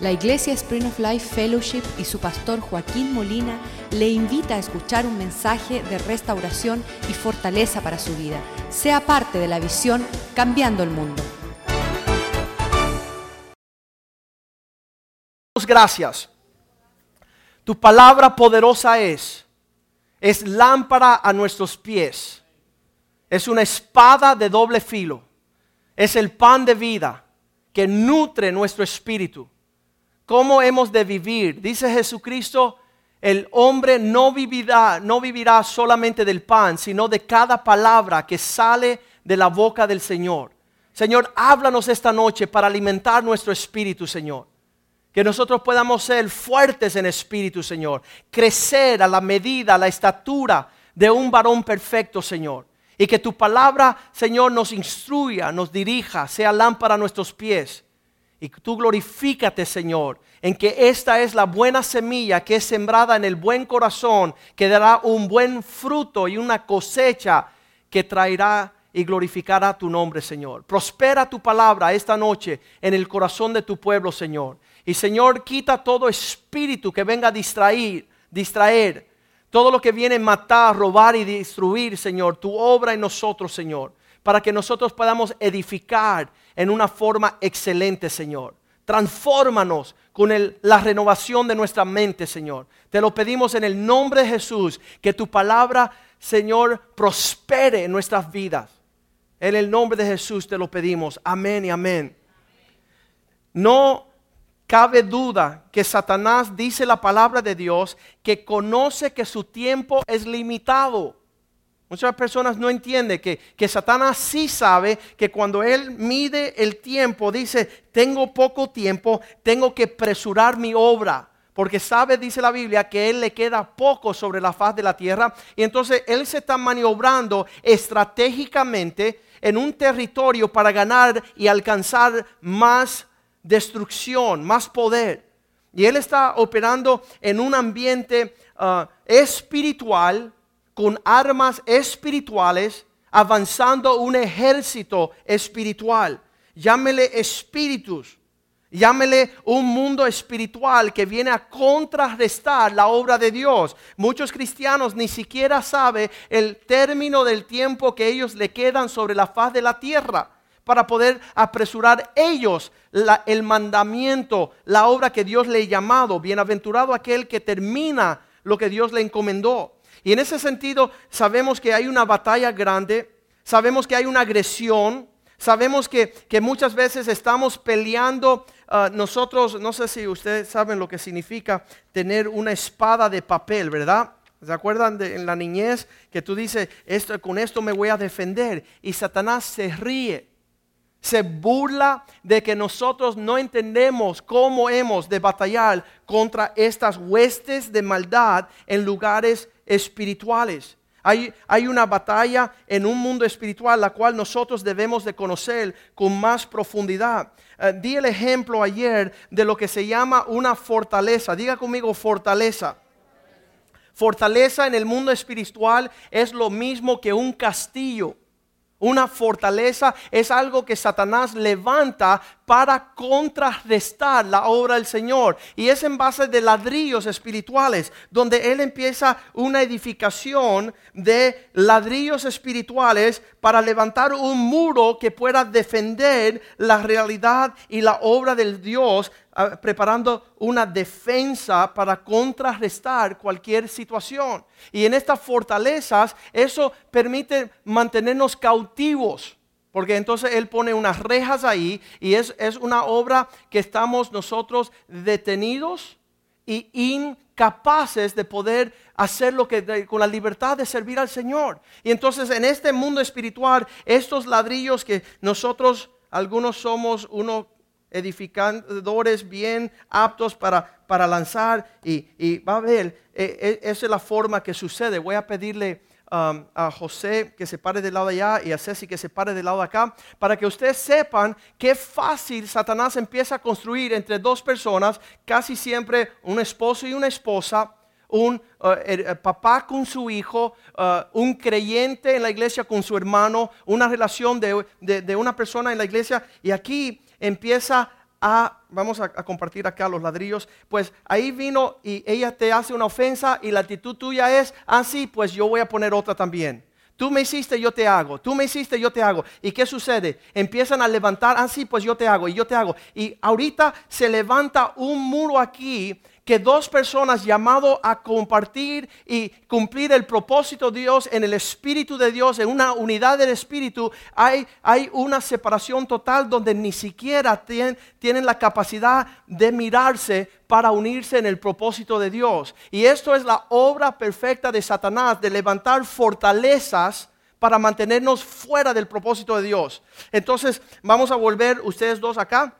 La Iglesia Spring of Life Fellowship y su pastor Joaquín Molina le invita a escuchar un mensaje de restauración y fortaleza para su vida. Sea parte de la visión Cambiando el Mundo. Gracias. Tu palabra poderosa es, es lámpara a nuestros pies, es una espada de doble filo, es el pan de vida que nutre nuestro espíritu cómo hemos de vivir. Dice Jesucristo, el hombre no vivirá, no vivirá solamente del pan, sino de cada palabra que sale de la boca del Señor. Señor, háblanos esta noche para alimentar nuestro espíritu, Señor. Que nosotros podamos ser fuertes en espíritu, Señor. Crecer a la medida, a la estatura de un varón perfecto, Señor. Y que tu palabra, Señor, nos instruya, nos dirija, sea lámpara a nuestros pies y tú glorifícate, Señor, en que esta es la buena semilla que es sembrada en el buen corazón, que dará un buen fruto y una cosecha que traerá y glorificará tu nombre, Señor. Prospera tu palabra esta noche en el corazón de tu pueblo, Señor. Y Señor, quita todo espíritu que venga a distraer, distraer, todo lo que viene a matar, robar y destruir, Señor, tu obra en nosotros, Señor, para que nosotros podamos edificar en una forma excelente, Señor. Transfórmanos con la renovación de nuestra mente, Señor. Te lo pedimos en el nombre de Jesús, que tu palabra, Señor, prospere en nuestras vidas. En el nombre de Jesús te lo pedimos. Amén y amén. No cabe duda que Satanás dice la palabra de Dios que conoce que su tiempo es limitado. Muchas personas no entienden que, que, Satanás sí sabe que cuando él mide el tiempo, dice, tengo poco tiempo, tengo que presurar mi obra. Porque sabe, dice la Biblia, que él le queda poco sobre la faz de la tierra. Y entonces él se está maniobrando estratégicamente en un territorio para ganar y alcanzar más destrucción, más poder. Y él está operando en un ambiente ah, espiritual con armas espirituales, avanzando un ejército espiritual. Llámele espíritus. Llámele un mundo espiritual que viene a contrarrestar la obra de Dios. Muchos cristianos ni siquiera saben el término del tiempo que ellos le quedan sobre la faz de la tierra para poder apresurar ellos el mandamiento, la obra que Dios le ha llamado. Bienaventurado aquel que termina lo que Dios le encomendó. Y en ese sentido sabemos que hay una batalla grande, sabemos que hay una agresión, sabemos que, muchas veces estamos peleando. Ah, nosotros, no sé si ustedes saben lo que significa tener una espada de papel, ¿verdad? ¿Se acuerdan de en la niñez que tú dices, esto, con esto me voy a defender? Y Satanás se ríe, se burla de que nosotros no entendemos cómo hemos de batallar contra estas huestes de maldad en lugares espirituales. Hay, hay, una batalla en un mundo espiritual la cual nosotros debemos de conocer con más profundidad. Eh, di el ejemplo ayer de lo que se llama una fortaleza. Diga conmigo fortaleza. Fortaleza en el mundo espiritual es lo mismo que un castillo. Una fortaleza es algo que Satanás levanta para contrarrestar la obra del Señor. Y es en base de ladrillos espirituales, donde Él empieza una edificación de ladrillos espirituales para levantar un muro que pueda defender la realidad y la obra del Dios preparando una defensa para contrarrestar cualquier situación. Y en estas fortalezas eso permite mantenernos cautivos. Porque entonces Él pone unas rejas ahí y es, es una obra que estamos nosotros detenidos y incapaces de poder hacer lo que con la libertad de servir al Señor. Y entonces en este mundo espiritual, estos ladrillos que nosotros, algunos somos uno edificadores bien aptos para, para lanzar y, va a ver, eh, eh, esa es la forma que sucede. Voy a pedirle um, a José que se pare del lado de allá y a Ceci que se pare del lado de acá, para que ustedes sepan qué fácil Satanás empieza a construir entre dos personas, casi siempre un esposo y una esposa, un uh, papá con su hijo, uh, un creyente en la iglesia con su hermano, una relación de, de, una persona en la iglesia. Y aquí empieza a, vamos a, compartir acá los ladrillos, pues ahí vino y ella te hace una ofensa y la actitud tuya es, ah, sí, pues yo voy a poner otra también. Tú me hiciste, yo te hago. Tú me hiciste, yo te hago. ¿Y qué sucede? Empiezan a levantar, ah, sí, pues yo te hago y yo te hago. Y ahorita se levanta un muro aquí que dos personas llamados a compartir y cumplir el propósito de Dios en el Espíritu de Dios, en una unidad del Espíritu, hay, hay una separación total donde ni siquiera tienen, tienen la capacidad de mirarse para unirse en el propósito de Dios. Y esto es la obra perfecta de Satanás, de levantar fortalezas para mantenernos fuera del propósito de Dios. Entonces, vamos a volver ustedes dos acá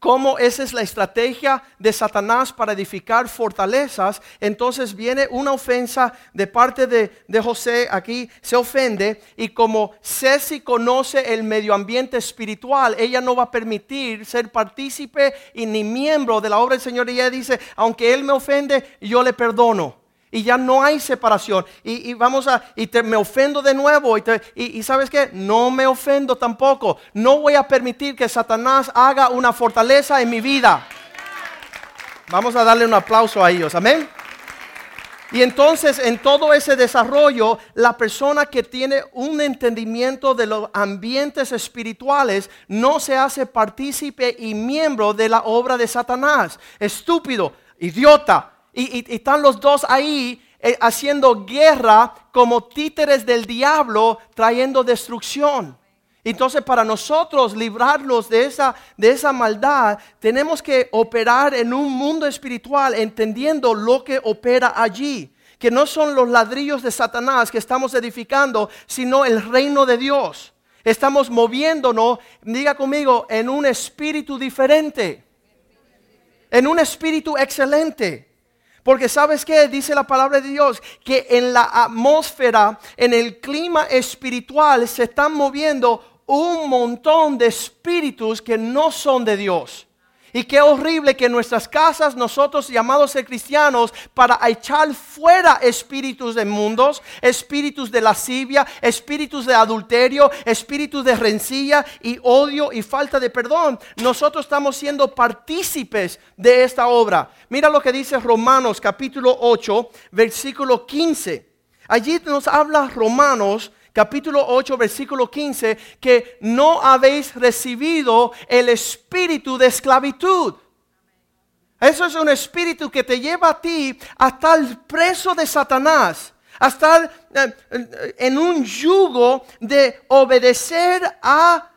cómo esa es la estrategia de Satanás para edificar fortalezas, entonces viene una ofensa de parte de, José, aquí se ofende, y como Ceci conoce el medio ambiente espiritual, ella no va a permitir ser partícipe y ni miembro de la obra del Señor, y ella dice, aunque él me ofende, yo le perdono y ya no hay separación. Y, vamos a, y te, me ofendo de nuevo. Y, y, sabes qué, no me ofendo tampoco. No voy a permitir que Satanás haga una fortaleza en mi vida. Vamos a darle un aplauso a ellos, amén. Y entonces en todo ese desarrollo, la persona que tiene un entendimiento de los ambientes espirituales no se hace partícipe y miembro de la obra de Satanás. Estúpido, idiota, y, están los dos ahí eh, haciendo guerra como títeres del diablo, trayendo destrucción. Entonces, para nosotros librarnos de esa, de esa maldad, tenemos que operar en un mundo espiritual, entendiendo lo que opera allí. Que no son los ladrillos de Satanás que estamos edificando, sino el reino de Dios. Estamos moviéndonos, diga conmigo, en un espíritu diferente. En un espíritu excelente. Porque sabes qué dice la palabra de Dios, que en la atmósfera, en el clima espiritual se están moviendo un montón de espíritus que no son de Dios. Y qué horrible que en nuestras casas nosotros llamados ser cristianos para echar fuera espíritus de mundos, espíritus de lascivia, espíritus de adulterio, espíritus de rencilla y odio y falta de perdón. Nosotros estamos siendo partícipes de esta obra. Mira lo que dice Romanos capítulo 8, versículo 15. Allí nos habla Romanos capítulo 8, versículo 15, que no habéis recibido el espíritu de esclavitud. Eso es un espíritu que te lleva a ti a estar preso de Satanás, a estar eh, en un yugo de obedecer a,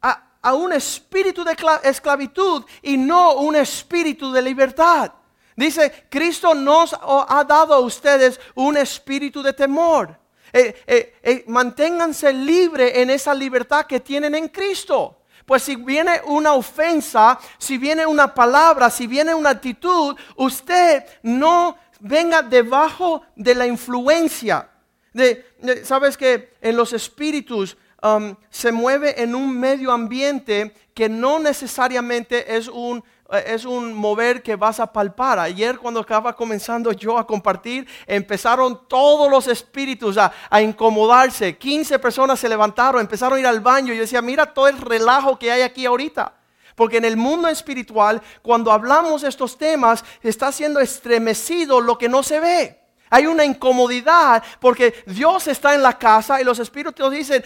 a, a un espíritu de esclavitud y no un espíritu de libertad. Dice, Cristo nos ha dado a ustedes un espíritu de temor eh, eh, eh, manténganse libres en esa libertad que tienen en Cristo. Pues si viene una ofensa, si viene una palabra, si viene una actitud, usted no venga debajo de la influencia. De, Sabes que en los espíritus um, se mueve en un medio ambiente que no necesariamente es un es un mover que vas a palpar. Ayer cuando estaba comenzando yo a compartir, empezaron todos los espíritus a, incomodarse. 15 personas se levantaron, empezaron a ir al baño. Yo decía, mira todo el relajo que hay aquí ahorita. Porque en el mundo espiritual, cuando hablamos de estos temas, está siendo estremecido lo que no se ve. Hay una incomodidad porque Dios está en la casa y los espíritus dicen,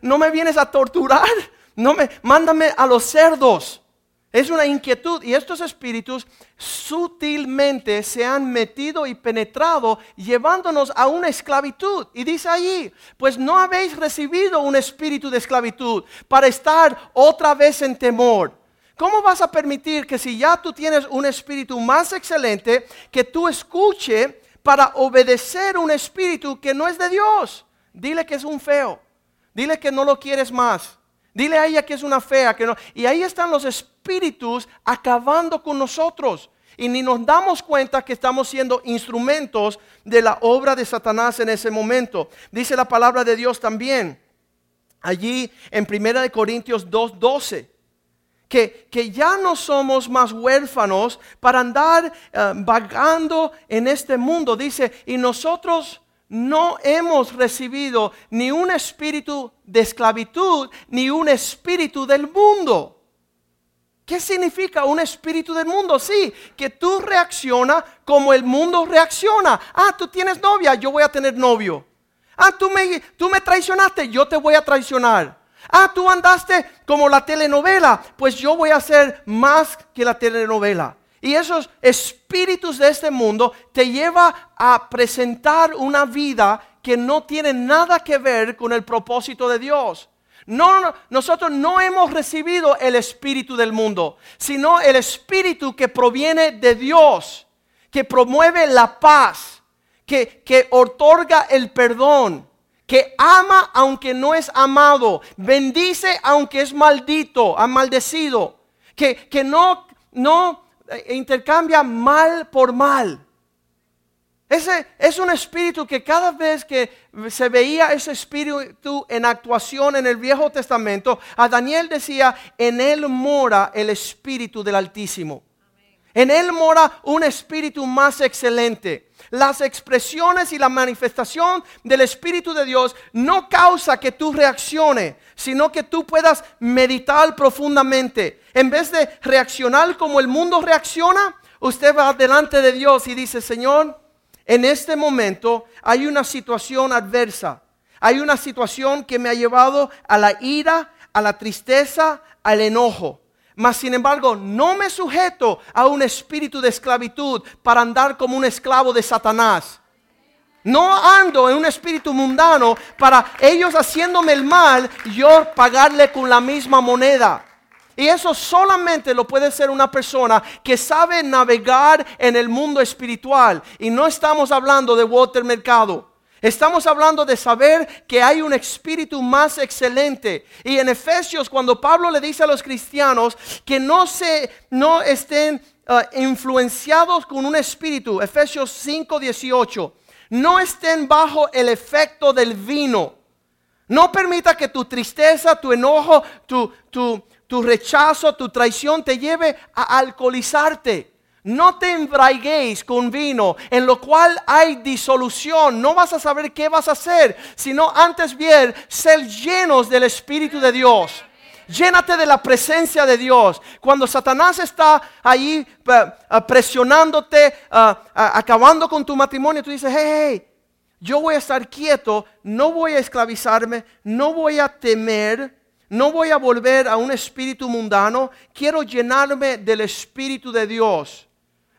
no me vienes a torturar, no me, mándame a los cerdos. Es una inquietud y estos espíritus sutilmente se han metido y penetrado llevándonos a una esclavitud. Y dice allí, pues no habéis recibido un espíritu de esclavitud para estar otra vez en temor. ¿Cómo vas a permitir que si ya tú tienes un espíritu más excelente, que tú escuche para obedecer un espíritu que no es de Dios? Dile que es un feo. Dile que no lo quieres más. Dile a ella que es una fea, que no. Y ahí están los espíritus acabando con nosotros. Y ni nos damos cuenta que estamos siendo instrumentos de la obra de Satanás en ese momento. Dice la palabra de Dios también, allí en 1 Corintios 2.12. Que, que, ya no somos más huérfanos para andar eh, vagando en este mundo. Dice, y nosotros no hemos recibido ni un espíritu de esclavitud, ni un espíritu del mundo. ¿Qué significa un espíritu del mundo? Sí, que tú reaccionas como el mundo reacciona. Ah, tú tienes novia, yo voy a tener novio. Ah, tú me, tú me traicionaste, yo te voy a traicionar. Ah, tú andaste como la telenovela, pues yo voy a hacer más que la telenovela. Y esos espíritus de este mundo te lleva a presentar una vida que no tiene nada que ver con el propósito de Dios. No, nosotros no hemos recibido el espíritu del mundo, sino el espíritu que proviene de Dios, que promueve la paz, que, que otorga el perdón, que ama aunque no es amado, bendice aunque es maldito, maldecido, que, que no, no eh, intercambia mal por mal. Ese es un espíritu que cada vez que se veía ese espíritu en actuación en el Viejo Testamento, a Daniel decía, en él mora el espíritu del Altísimo. En él mora un espíritu más excelente. Las expresiones y la manifestación del Espíritu de Dios no causa que tú reacciones, sino que tú puedas meditar profundamente. En vez de reaccionar como el mundo reacciona, usted va delante de Dios y dice, Señor, en este momento hay una situación adversa. Hay una situación que me ha llevado a la ira, a la tristeza, al enojo. Mas sin embargo, no me sujeto a un espíritu de esclavitud para andar como un esclavo de Satanás. No ando en un espíritu mundano para ellos haciéndome el mal, yo pagarle con la misma moneda. Y eso solamente lo puede ser una persona que sabe navegar en el mundo espiritual. Y no estamos hablando de water mercado. Estamos hablando de saber que hay un espíritu más excelente. Y en Efesios, cuando Pablo le dice a los cristianos que no, se, no estén uh, influenciados con un espíritu, Efesios 5, 18, no estén bajo el efecto del vino. No permita que tu tristeza, tu enojo, tu, tu, tu rechazo, tu traición te lleve a alcoholizarte. No te embraguéis con vino, en lo cual hay disolución. No vas a saber qué vas a hacer, sino antes bien ser llenos del Espíritu de Dios. Llénate de la presencia de Dios. Cuando Satanás está ahí eh, eh, presionándote, eh, acabando con tu matrimonio, tú dices, hey, hey, yo voy a estar quieto, no voy a esclavizarme, no voy a temer, no voy a volver a un espíritu mundano, quiero llenarme del Espíritu de Dios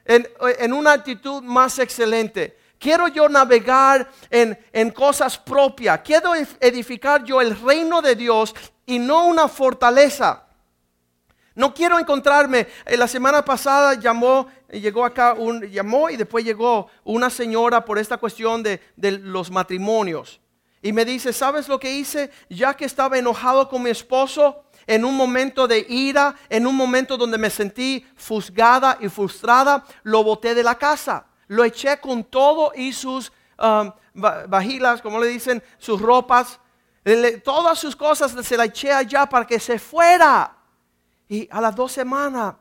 en, una actitud más excelente. Quiero yo navegar en, en, cosas propias. Quiero edificar yo el reino de Dios y no una fortaleza. No quiero encontrarme. Eh, la semana pasada llamó, llegó acá, un, llamó y después llegó una señora por esta cuestión de, de los matrimonios. Y me dice, ¿sabes lo que hice? Ya que estaba enojado con mi esposo, en un momento de ira, en un momento donde me sentí fusgada y frustrada, lo boté de la casa. Lo eché con todo y sus um, vajilas, como le dicen, sus ropas, todas sus cosas se las eché allá para que se fuera. Y a las dos semanas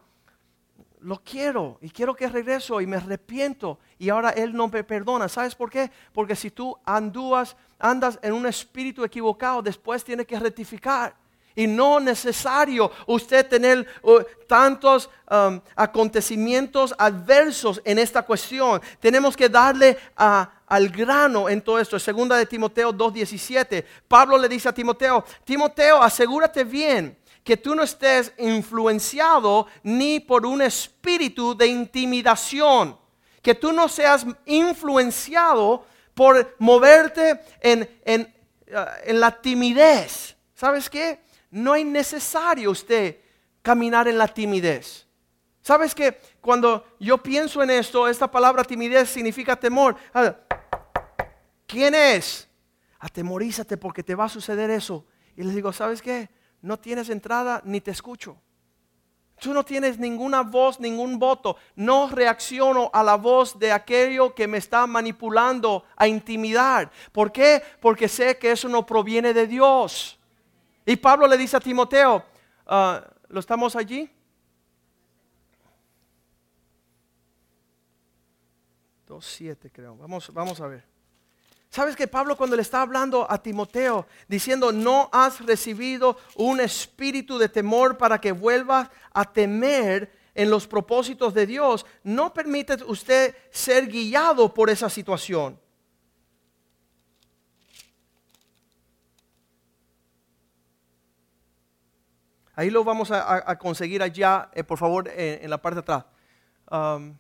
lo quiero y quiero que regreso y me arrepiento y ahora él no me perdona. ¿Sabes por qué? Porque si tú andas en un espíritu equivocado, después tienes que rectificar y no necesario usted tener uh, tantos um, acontecimientos adversos en esta cuestión. Tenemos que darle al grano en todo esto. Segunda de Timoteo 2.17. Pablo le dice a Timoteo, Timoteo, asegúrate bien que tú no estés influenciado ni por un espíritu de intimidación. Que tú no seas influenciado por moverte en, en, en la timidez. ¿Sabes qué? no es necesario usted caminar en la timidez. ¿Sabes que cuando yo pienso en esto, esta palabra timidez significa temor? Ah, ¿Quién es? Atemorízate porque te va a suceder eso. Y les digo, ¿sabes qué? No tienes entrada ni te escucho. Tú no tienes ninguna voz, ningún voto. No reacciono a la voz de aquello que me está manipulando a intimidar. ¿Por qué? Porque sé que eso no proviene de Dios. Y Pablo le dice a Timoteo, ah, ¿lo estamos allí? 2.7 creo. Vamos, vamos a ver. ¿Sabes que Pablo cuando le está hablando a Timoteo, diciendo, no has recibido un espíritu de temor para que vuelvas a temer en los propósitos de Dios, no permite usted ser guiado por esa situación. Ahí lo vamos a, conseguir allá, eh, por favor, en la parte de atrás. Um,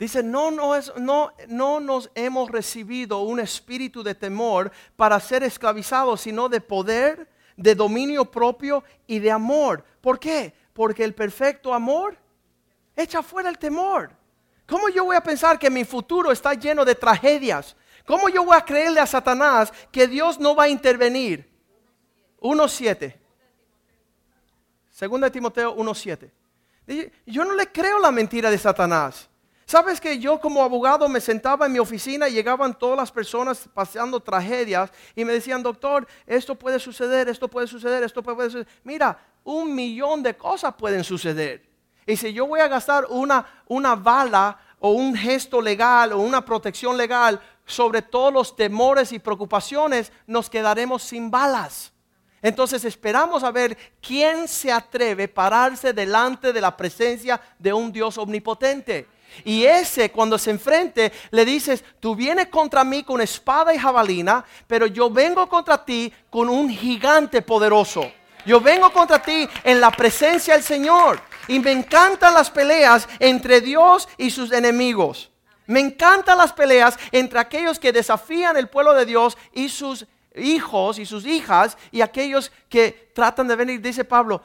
dice, no, no, es, no, no nos hemos recibido un espíritu de temor para ser esclavizados, sino de poder, de dominio propio y de amor. ¿Por qué? Porque el perfecto amor echa fuera el temor. ¿Cómo yo voy a pensar que mi futuro está lleno de tragedias? ¿Cómo yo voy a creerle a Satanás que Dios no va a intervenir? 1.7. Segunda de Timoteo 1.7. Yo no le creo la mentira de Satanás. Sabes que yo como abogado me sentaba en mi oficina y llegaban todas las personas pasando tragedias y me decían, doctor, esto puede suceder, esto puede suceder, esto puede suceder. Mira, un millón de cosas pueden suceder. Y si yo voy a gastar una, una bala o un gesto legal o una protección legal sobre todos los temores y preocupaciones, nos quedaremos sin balas. Entonces esperamos a ver quién se atreve a pararse delante de la presencia de un Dios omnipotente. Y ese cuando se enfrente le dices, tú vienes contra mí con espada y jabalina, pero yo vengo contra ti con un gigante poderoso. Yo vengo contra ti en la presencia del Señor. Y me encantan las peleas entre Dios y sus enemigos. Me encantan las peleas entre aquellos que desafían el pueblo de Dios y sus hijos y sus hijas y aquellos que tratan de venir, dice Pablo,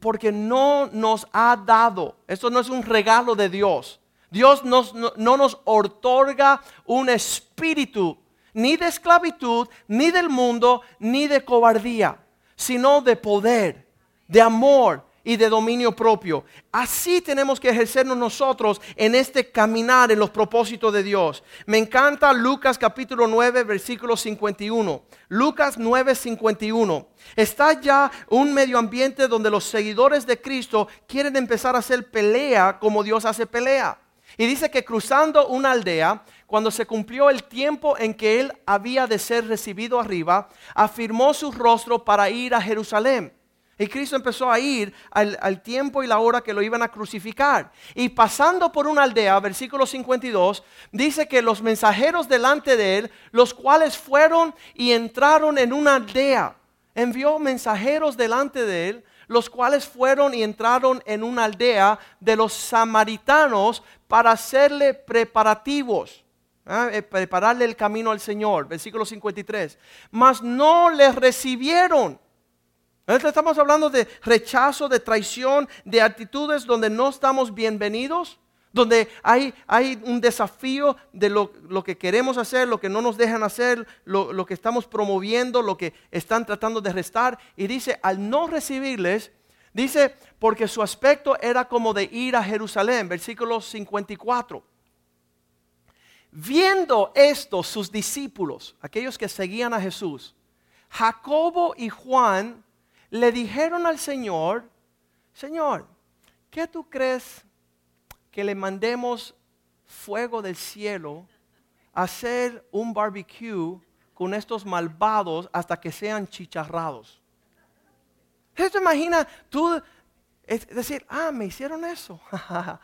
porque no nos ha dado, esto no es un regalo de Dios. Dios no, no nos otorga un espíritu ni de esclavitud, ni del mundo, ni de cobardía, sino de poder, de amor y de dominio propio. Así tenemos que ejercernos nosotros en este caminar en los propósitos de Dios. Me encanta Lucas capítulo 9, versículo 51. Lucas 9, 51. Está ya un medio ambiente donde los seguidores de Cristo quieren empezar a hacer pelea como Dios hace pelea. Y dice que cruzando una aldea, cuando se cumplió el tiempo en que él había de ser recibido arriba, afirmó su rostro para ir a Jerusalén y Cristo empezó a ir al, tiempo y la hora que lo iban a crucificar. Y pasando por una aldea, versículo 52, dice que los mensajeros delante de él, los cuales fueron y entraron en una aldea, envió mensajeros delante de él, los cuales fueron y entraron en una aldea de los samaritanos para hacerle preparativos. ¿ah? Eh, prepararle el camino al Señor, versículo 53. Mas no les recibieron Estamos hablando de rechazo, de traición, de actitudes donde no estamos bienvenidos, donde hay, hay un desafío de lo, que queremos hacer, lo que no nos dejan hacer, lo, lo que estamos promoviendo, lo que están tratando de restar. Y dice, al no recibirles, dice, porque su aspecto era como de ir a Jerusalén, versículo 54. Viendo esto, sus discípulos, aquellos que seguían a Jesús, Jacobo y Juan, le dijeron al Señor, Señor, ¿qué tú crees que le mandemos fuego del cielo a hacer un barbecue con estos malvados hasta que sean chicharrados? ¿Te imagina tú decir, ah, me hicieron eso?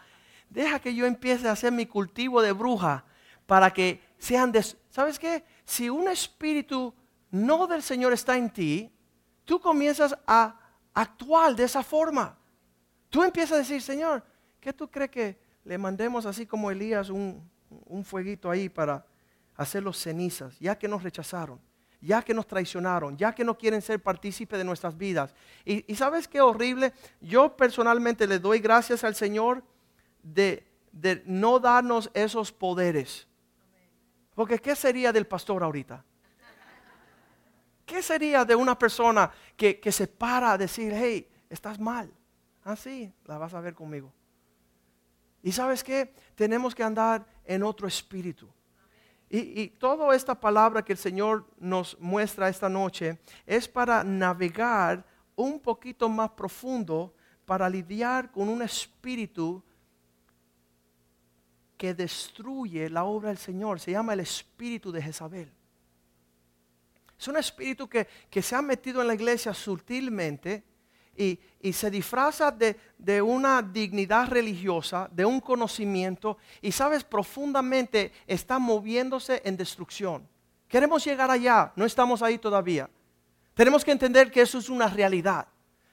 Deja que yo empiece a hacer mi cultivo de bruja para que sean de... ¿Sabes qué? Si un espíritu no del Señor está en ti, tú comienzas a actuar de esa forma. Tú empiezas a decir, Señor, ¿qué tú crees que le mandemos así como Elías un, fueguito ahí para hacerlos cenizas, ya que nos rechazaron, ya que nos traicionaron, ya que no quieren ser partícipe de nuestras vidas? Y, sabes qué horrible, yo personalmente le doy gracias al Señor de, de no darnos esos poderes. Porque ¿qué sería del pastor ahorita? ¿Qué sería de una persona que, se para a decir, hey, estás mal? Así ah, la vas a ver conmigo. Y sabes qué? Tenemos que andar en otro espíritu. Y, y, toda esta palabra que el Señor nos muestra esta noche es para navegar un poquito más profundo, para lidiar con un espíritu que destruye la obra del Señor. Se llama el espíritu de Jezabel. Es un espíritu que, que se ha metido en la iglesia sutilmente y, se disfraza de, de, una dignidad religiosa, de un conocimiento, y sabes, profundamente está moviéndose en destrucción. Queremos llegar allá, no estamos ahí todavía. Tenemos que entender que eso es una realidad.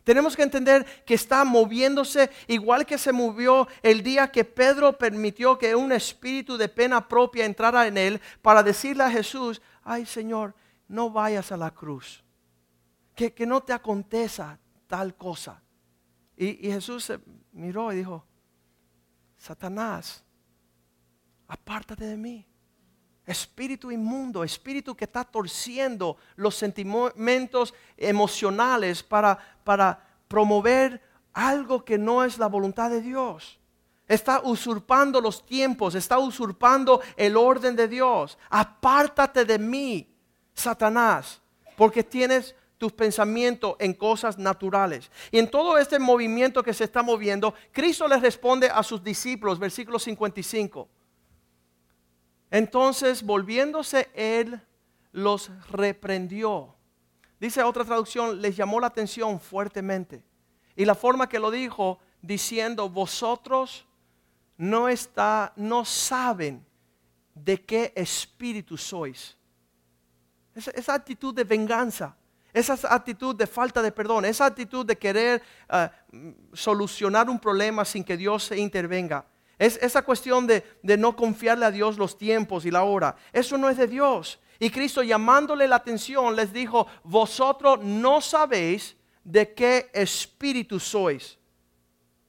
Tenemos que entender que está moviéndose igual que se movió el día que Pedro permitió que un espíritu de pena propia entrara en él para decirle a Jesús, ay Señor, no vayas a la cruz. Que, que no te aconteza tal cosa. Y, Jesús se miró y dijo, Satanás, apártate de mí espíritu inmundo, espíritu que está torciendo los sentimientos emocionales para, para promover algo que no es la voluntad de Dios. Está usurpando los tiempos, está usurpando el orden de Dios. Apártate de mí, Satanás, porque tienes tus pensamientos en cosas naturales. Y en todo este movimiento que se está moviendo, Cristo le responde a sus discípulos, versículo 55. Entonces, volviéndose él, los reprendió. Dice otra traducción, les llamó la atención fuertemente. Y la forma que lo dijo, diciendo, vosotros no, está, no saben de qué espíritu sois. Esa, actitud de venganza, esa actitud de falta de perdón, esa actitud de querer eh, solucionar un problema sin que Dios se intervenga. Es esa cuestión de, no confiarle a Dios los tiempos y la hora. Eso no es de Dios. Y Cristo llamándole la atención les dijo, vosotros no sabéis de qué espíritu sois.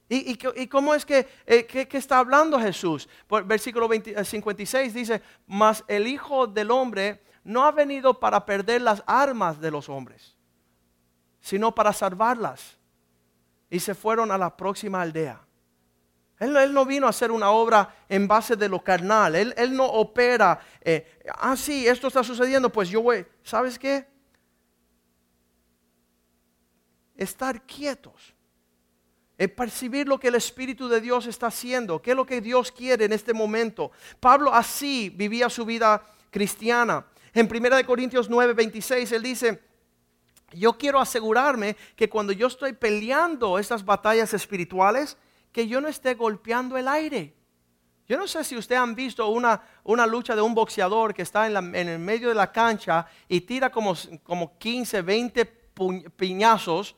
¿Y, cómo es que, eh, está hablando Jesús? Por, versículo 56 eh, dice, mas el Hijo del Hombre no ha venido para perder las armas de los hombres, sino para salvarlas. Y se fueron a la próxima aldea. Él, no vino a hacer una obra en base de lo carnal. Él, no opera, eh, ah, sí, esto está sucediendo, pues yo voy, ¿sabes qué? Estar quietos. Es percibir lo que el Espíritu de Dios está haciendo, qué es lo que Dios quiere en este momento. Pablo así vivía su vida cristiana. En 1 Corintios 9, 26, él dice, yo quiero asegurarme que cuando yo estoy peleando estas batallas espirituales, que yo no esté golpeando el aire. Yo no sé si ustedes han visto una, una lucha de un boxeador que está en, el medio de la cancha y tira como, como 15, 20 piñazos.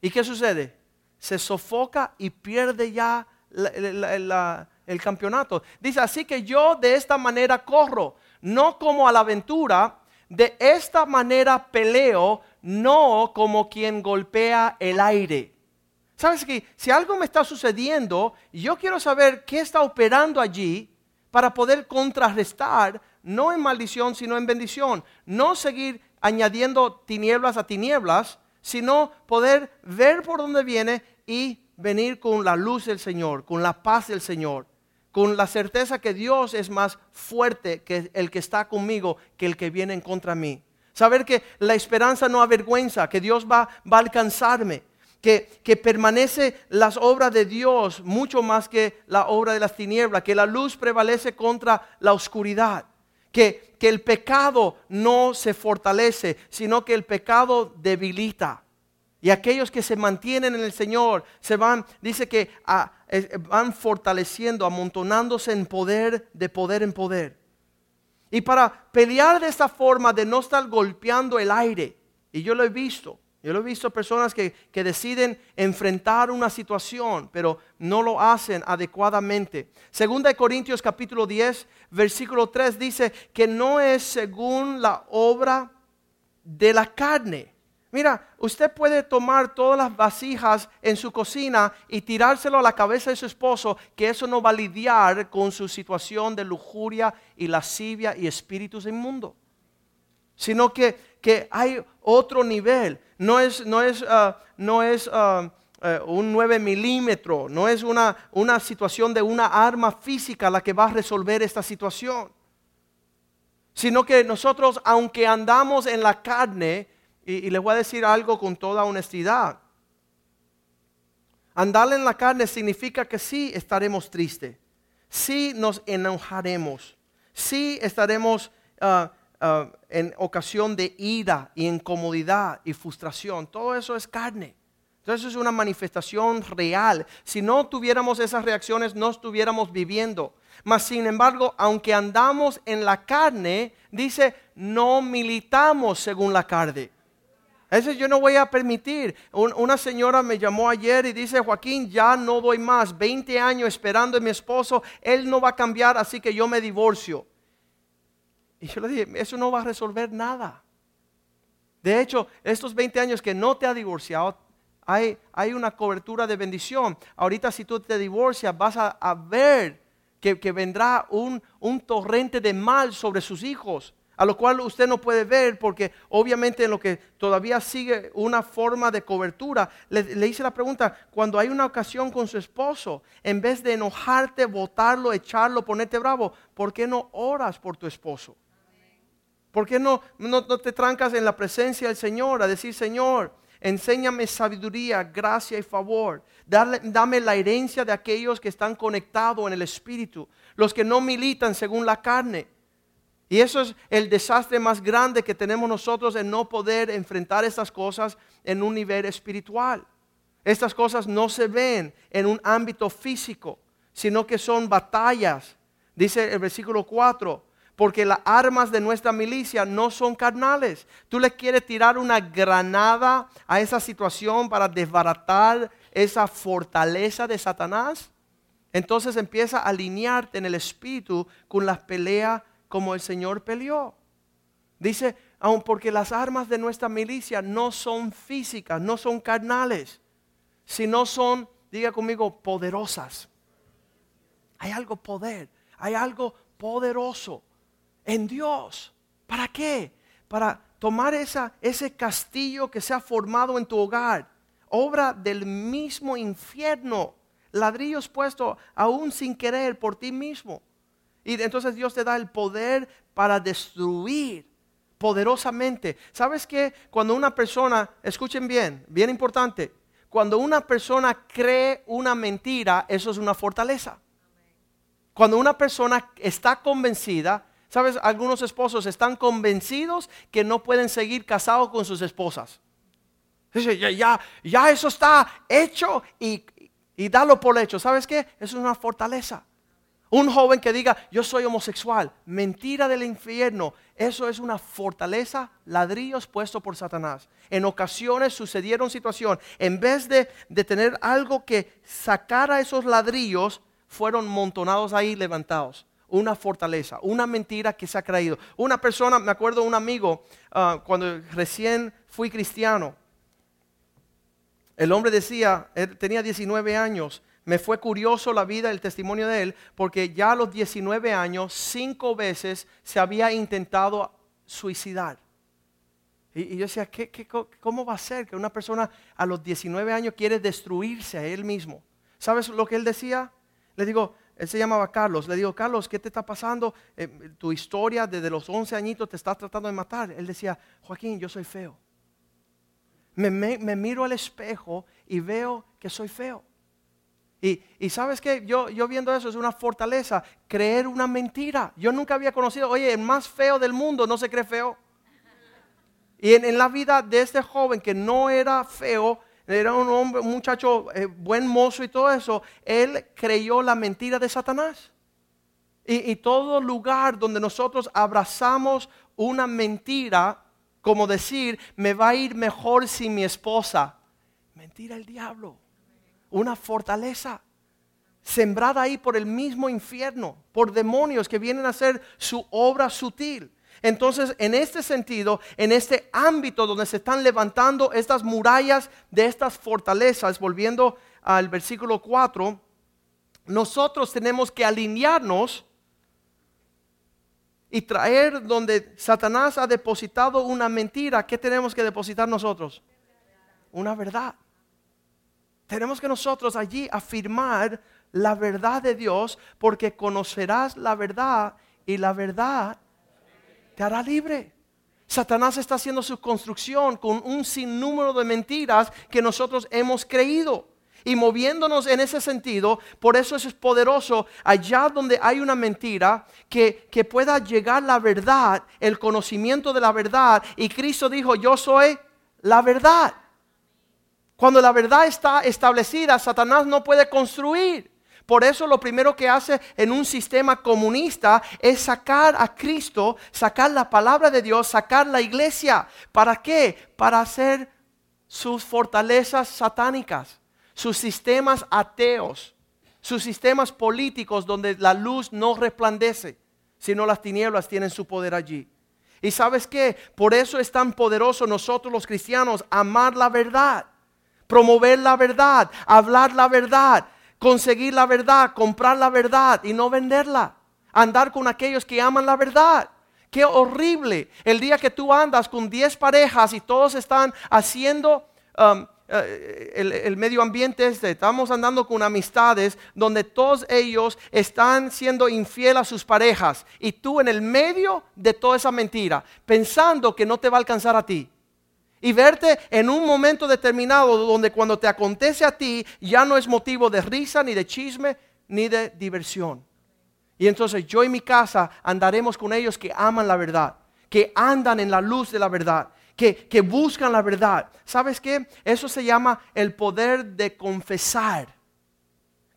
¿Y qué sucede? Se sofoca y pierde ya el campeonato. Dice, así que yo de esta manera corro, no como a la aventura, de esta manera peleo, no como quien golpea el aire. Sabes que si algo me está sucediendo, yo quiero saber qué está operando allí para poder contrarrestar, no en maldición, sino en bendición. No seguir añadiendo tinieblas a tinieblas, sino poder ver por dónde viene y venir con la luz del Señor, con la paz del Señor, con la certeza que Dios es más fuerte que el que está conmigo que el que viene en contra mí. Saber que la esperanza no avergüenza, que Dios va, va a alcanzarme que, permanece las obras de Dios mucho más que la obra de las tinieblas, que la luz prevalece contra la oscuridad, que, que el pecado no se fortalece, sino que el pecado debilita. Y aquellos que se mantienen en el Señor se van, dice que ah, van fortaleciendo, amontonándose en poder, de poder en poder. Y para pelear de esta forma, de no estar golpeando el aire, y yo lo he visto, yo lo he visto personas que, deciden enfrentar una situación, pero no lo hacen adecuadamente. Segunda de Corintios capítulo 10, versículo 3 dice que no es según la obra de la carne. Mira, usted puede tomar todas las vasijas en su cocina y tirárselo a la cabeza de su esposo, que eso no va a lidiar con su situación de lujuria y lascivia y espíritus inmundos. Sino que, que hay otro nivel no es, no es, ah, no es ah, eh, un 9 milímetros, no es una, una situación de una arma física la que va a resolver esta situación. Sino que nosotros, aunque andamos en la carne, y, les voy a decir algo con toda honestidad, andar en la carne significa que sí estaremos tristes, sí nos enojaremos, sí estaremos uh, ah, en ocasión de ira y incomodidad y frustración. Todo eso es carne. Entonces es una manifestación real. Si no tuviéramos esas reacciones, no estuviéramos viviendo. Mas sin embargo, aunque andamos en la carne, dice, no militamos según la carne. Eso yo no voy a permitir. una señora me llamó ayer y dice, Joaquín, ya no doy más. 20 años esperando a mi esposo, él no va a cambiar, así que yo me divorcio. Y yo le dije, eso no va a resolver nada. De hecho, estos 20 años que no te ha divorciado, hay, hay una cobertura de bendición. Ahorita si tú te divorcias, vas a, ver que, vendrá un, un torrente de mal sobre sus hijos a lo cual usted no puede ver porque obviamente en lo que todavía sigue una forma de cobertura, le, hice la pregunta, cuando hay una ocasión con su esposo, en vez de enojarte, botarlo, echarlo, ponerte bravo, ¿por qué no oras por tu esposo? ¿Por qué no, no, te trancas en la presencia del Señor a decir, Señor, enséñame sabiduría, gracia y favor? dame la herencia de aquellos que están conectados en el Espíritu, los que no militan según la carne. Y eso es el desastre más grande que tenemos nosotros en no poder enfrentar estas cosas en un nivel espiritual. Estas cosas no se ven en un ámbito físico, sino que son batallas. Dice el versículo 4, porque las armas de nuestra milicia no son carnales. Tú le quieres tirar una granada a esa situación para desbaratar esa fortaleza de Satanás. Entonces empieza a alinearte en el espíritu con las peleas como el Señor peleó. Dice, aun porque las armas de nuestra milicia no son físicas, no son carnales, sino son, diga conmigo, poderosas. Hay algo poder, hay algo poderoso en Dios. ¿Para qué? Para tomar ese castillo que se ha formado en tu hogar, obra del mismo infierno, ladrillos puestos aún sin querer por ti mismo. Y entonces Dios te da el poder para destruir poderosamente. ¿Sabes qué? Cuando una persona, escuchen bien, bien importante, cuando una persona cree una mentira, eso es una fortaleza. Cuando una persona está convencida, ¿Sabes? Algunos esposos están convencidos que no pueden seguir casados con sus esposas. Dice, ya, ya, ya eso está hecho y, y dalo por hecho. ¿Sabes qué? Eso es una fortaleza. Un joven que diga, yo soy homosexual, mentira del infierno, eso es una fortaleza, ladrillos puesto por Satanás. En ocasiones sucedieron situaciones, en vez de, de tener algo que sacara esos ladrillos, fueron montonados ahí levantados una fortaleza, una mentira que se ha creído. Una persona, me acuerdo un amigo, ah, cuando recién fui cristiano, el hombre decía, tenía 19 años, me fue curioso la vida, el testimonio de él, porque ya a los 19 años, cinco veces se había intentado suicidar. Y, yo decía, ¿qué, cómo va a ser que una persona a los 19 años quiere destruirse a él mismo? ¿Sabes lo que él decía? Le digo, él se llamaba Carlos. Le digo, Carlos, ¿qué te está pasando? Eh, tu historia desde los 11 añitos te está tratando de matar. Él decía, Joaquín, yo soy feo. Me, miro al espejo y veo que soy feo. Y, sabes que yo, yo viendo eso es una fortaleza, creer una mentira. Yo nunca había conocido, oye, el más feo del mundo no se cree feo. Y en, en la vida de este joven que no era feo, era un hombre, un muchacho eh, buen mozo y todo eso, él creyó la mentira de Satanás. Y, todo lugar donde nosotros abrazamos una mentira, como decir, me va a ir mejor sin mi esposa. Mentira el diablo. Una fortaleza sembrada ahí por el mismo infierno, por demonios que vienen a hacer su obra sutil. Entonces, en este sentido, en este ámbito donde se están levantando estas murallas de estas fortalezas, volviendo al versículo 4, nosotros tenemos que alinearnos y traer donde Satanás ha depositado una mentira, ¿qué tenemos que depositar nosotros? Una verdad. Tenemos que nosotros allí afirmar la verdad de Dios porque conocerás la verdad y la verdad te hará libre. Satanás está haciendo su construcción con un sinnúmero de mentiras que nosotros hemos creído. Y moviéndonos en ese sentido, por eso es poderoso allá donde hay una mentira, que, que pueda llegar la verdad, el conocimiento de la verdad. Y Cristo dijo, yo soy la verdad. Cuando la verdad está establecida, Satanás no puede construir. Por eso lo primero que hace en un sistema comunista es sacar a Cristo, sacar la palabra de Dios, sacar la iglesia. ¿Para qué? Para hacer sus fortalezas satánicas, sus sistemas ateos, sus sistemas políticos donde la luz no resplandece, sino las tinieblas tienen su poder allí. Y sabes qué? Por eso es tan poderoso nosotros los cristianos amar la verdad, promover la verdad, hablar la verdad, conseguir la verdad, comprar la verdad y no venderla. Andar con aquellos que aman la verdad. Qué horrible el día que tú andas con 10 parejas y todos están haciendo um, eh, el, medio ambiente este. Estamos andando con amistades donde todos ellos están siendo infiel a sus parejas y tú en el medio de toda esa mentira, pensando que no te va a alcanzar a ti y verte en un momento determinado donde cuando te acontece a ti ya no es motivo de risa, ni de chisme, ni de diversión. Y entonces yo y mi casa andaremos con ellos que aman la verdad, que andan en la luz de la verdad, que, que buscan la verdad. ¿Sabes qué? Eso se llama el poder de confesar.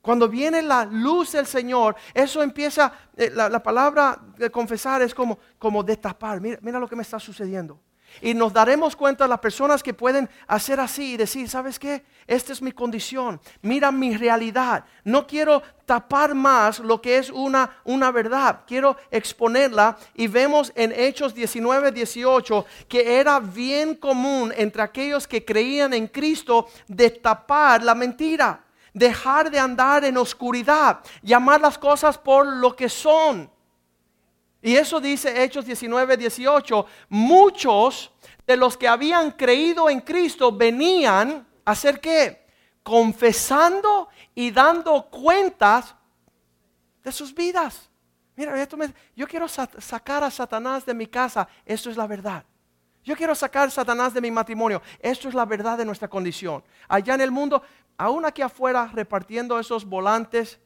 Cuando viene la luz del Señor, eso empieza, eh, la, palabra de confesar es como, como destapar. Mira, mira lo que me está sucediendo. Y nos daremos cuenta las personas que pueden hacer así y decir, ¿sabes qué? Esta es mi condición, mira mi realidad. No quiero tapar más lo que es una, una verdad, quiero exponerla. Y vemos en Hechos 19, 18 que era bien común entre aquellos que creían en Cristo de tapar la mentira, dejar de andar en oscuridad, llamar las cosas por lo que son. Y eso dice Hechos 19, 18. Muchos de los que habían creído en Cristo venían a hacer qué? Confesando y dando cuentas de sus vidas. Mira, esto yo quiero sacar a Satanás de mi casa. Esto es la verdad. Yo quiero sacar a Satanás de mi matrimonio. Esto es la verdad de nuestra condición. Allá en el mundo, aún aquí afuera, repartiendo esos volantes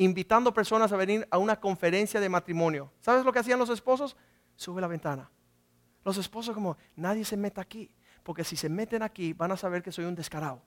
invitando personas a venir a una conferencia de matrimonio. ¿Sabes lo que hacían los esposos? Sube la ventana. Los esposos como, nadie se meta aquí, porque si se meten aquí van a saber que soy un descarado.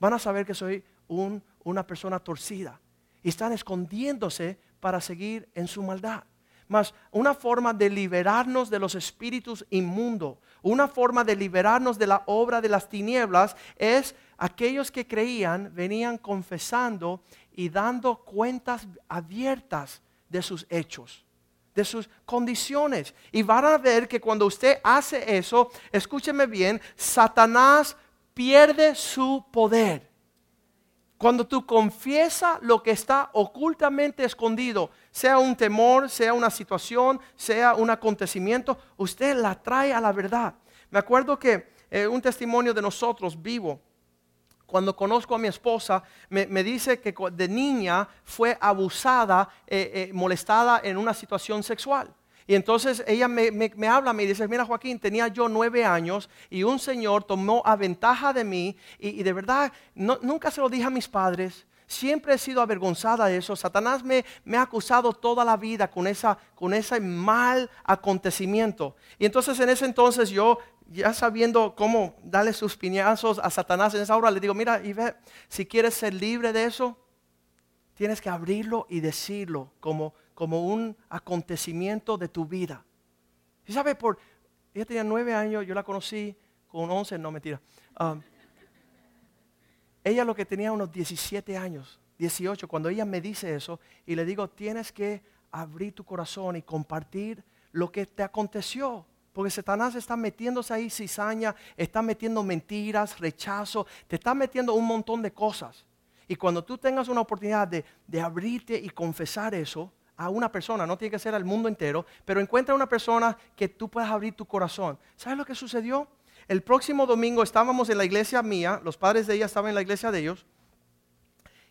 Van a saber que soy una persona torcida. Y están escondiéndose para seguir en su maldad. Mas una forma de liberarnos de los espíritus inmundos, una forma de liberarnos de la obra de las tinieblas es aquellos que creían venían confesando y dando cuentas abiertas de sus hechos, de sus condiciones. Y van a ver que cuando usted hace eso, escúcheme bien, Satanás pierde su poder. Cuando tú confiesas lo que está ocultamente escondido, sea un temor, sea una situación, sea un acontecimiento, usted la trae a la verdad. Me acuerdo que eh, un testimonio de nosotros vivo, cuando conozco a mi esposa, me, dice que de niña fue abusada, eh, eh, molestada en una situación sexual. Y entonces ella me, habla, me dice, mira Joaquín, tenía yo nueve años y un señor tomó a ventaja de mí y, de verdad nunca se lo dije a mis padres. Siempre he sido avergonzada de eso. Satanás me, ha acusado toda la vida con, con ese mal acontecimiento. Y entonces en ese entonces yo ya sabiendo cómo darle sus piñazos a Satanás en esa hora, le digo, mira, y si quieres ser libre de eso, tienes que abrirlo y decirlo como, como un acontecimiento de tu vida. Y sabe, por, ella tenía nueve años, yo la conocí con once, no mentira. Um, ella lo que tenía unos 17 años, 18, cuando ella me dice eso, y le digo, tienes que abrir tu corazón y compartir lo que te aconteció. Porque Satanás está metiéndose ahí cizaña, está metiendo mentiras, rechazo, te está metiendo un montón de cosas. Y cuando tú tengas una oportunidad de, abrirte y confesar eso a una persona, no tiene que ser al mundo entero, pero encuentra una persona que tú puedas abrir tu corazón. ¿Sabes lo que sucedió? El próximo domingo estábamos en la iglesia mía, los padres de ella estaban en la iglesia de ellos,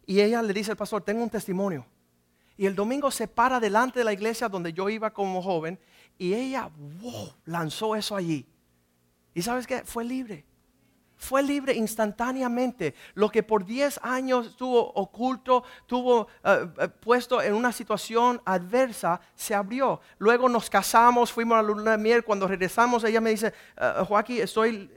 y ella le dice al pastor, tengo un testimonio. Y el domingo se para delante de la iglesia donde yo iba como joven y ella lanzó eso allí. ¿Y sabes qué? Fue libre. fue libre instantáneamente. Lo que por 10 años estuvo oculto, tuvo eh, puesto en una situación adversa, se abrió. Luego nos casamos, fuimos a la luna de miel. Cuando regresamos, ella me dice, eh, Joaquín, estoy,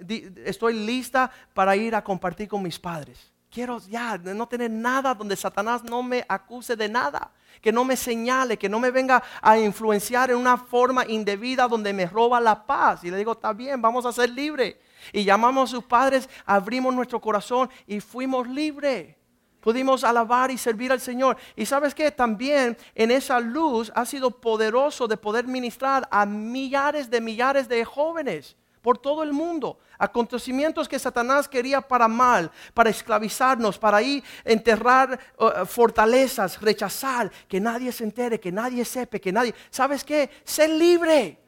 estoy lista para ir a compartir con mis padres. Quiero ya no tener nada donde Satanás no me acuse de nada, que no me señale, que no me venga a influenciar en una forma indebida donde me roba la paz. Y le digo, está bien, vamos a ser libres. Y llamamos a sus padres, abrimos nuestro corazón y fuimos libres. Pudimos alabar y servir al Señor. Y sabes que también en esa luz ha sido poderoso de poder ministrar a millares de millares de jóvenes por todo el mundo. Acontecimientos que Satanás quería para mal, para esclavizarnos, para ir enterrar uh, fortalezas, rechazar, que nadie se entere, que nadie sepa, que nadie... ¿Sabes qué? Ser libre.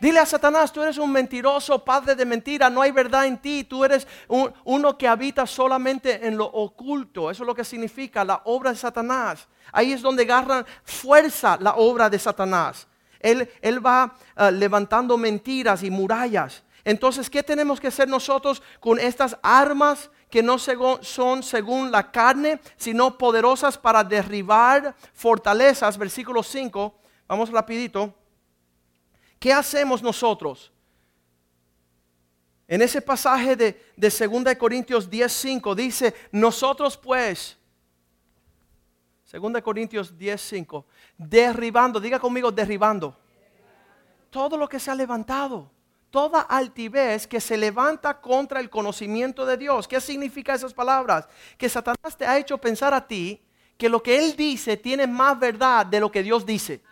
Dile a Satanás, tú eres un mentiroso, padre de mentira, no hay verdad en ti, tú eres uno que habita solamente en lo oculto. Eso es lo que significa la obra de Satanás. Ahí es donde agarran fuerza la obra de Satanás. Él, él va uh, levantando mentiras y murallas entonces, ¿qué tenemos que hacer nosotros con estas armas que no son según la carne, sino poderosas para derribar fortalezas? Versículo 5, vamos rapidito. ¿Qué hacemos nosotros? En ese pasaje de, de 2 Corintios 10.5 dice, nosotros pues, 2 Corintios 10.5, derribando, diga conmigo, derribando, todo lo que se ha levantado toda altivez que se levanta contra el conocimiento de Dios. ¿Qué significa esas palabras? Que Satanás te ha hecho pensar a ti que lo que él dice tiene más verdad de lo que Dios dice.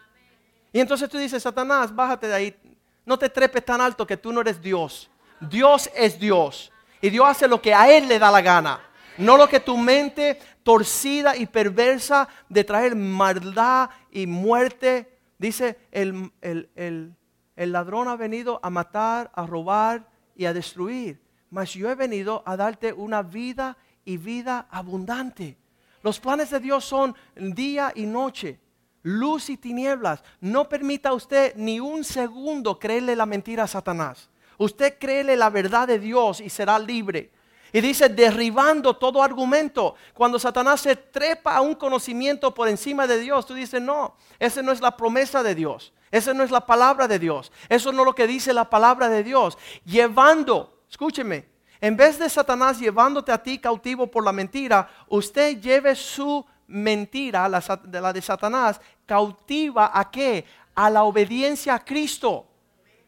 Y entonces tú dices, Satanás, bájate de ahí, no te trepes tan alto que tú no eres Dios. Dios es Dios. Y Dios hace lo que a Él le da la gana. No lo que tu mente torcida y perversa de traer maldad y muerte. Dice el, el, el el ladrón ha venido a matar, a robar y a destruir. Mas yo he venido a darte una vida y vida abundante. Los planes de Dios son día y noche, luz y tinieblas. No permita usted ni un segundo creerle la mentira a Satanás. Usted créele la verdad de Dios y será libre. Y dice, derribando todo argumento. Cuando Satanás se trepa a un conocimiento por encima de Dios, tú dices, no, esa no es la promesa de Dios. Esa no es la palabra de Dios. Eso no es lo que dice la palabra de Dios. Llevando, escúcheme, en vez de Satanás llevándote a ti cautivo por la mentira, usted lleve su mentira, la, la de Satanás, cautiva a qué? A la obediencia a Cristo.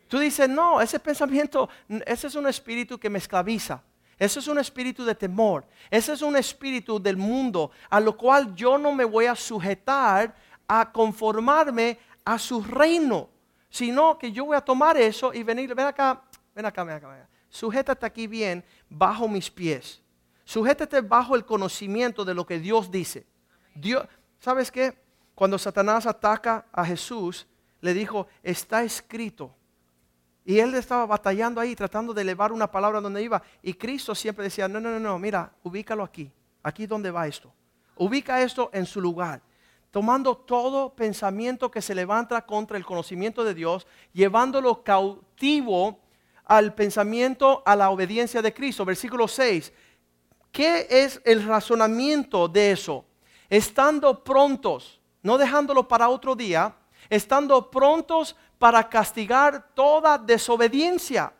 Tú dices, no, ese pensamiento, ese es un espíritu que me esclaviza. Ese es un espíritu de temor. Ese es un espíritu del mundo a lo cual yo no me voy a sujetar a conformarme a su reino, sino que yo voy a tomar eso y venir, ven acá, ven acá, ven acá, ven acá. Sujétate aquí bien bajo mis pies. Sujétate bajo el conocimiento de lo que Dios dice. Dios, ¿sabes qué? Cuando Satanás ataca a Jesús, le dijo, está escrito. Y él estaba batallando ahí, tratando de elevar una palabra donde iba. Y Cristo siempre decía, no, no, no, no, mira, ubícalo aquí. Aquí donde va esto. Ubica esto en su lugar tomando todo pensamiento que se levanta contra el conocimiento de Dios, llevándolo cautivo al pensamiento, a la obediencia de Cristo. Versículo 6. ¿Qué es el razonamiento de eso? Estando prontos, no dejándolo para otro día, estando prontos para castigar toda desobediencia.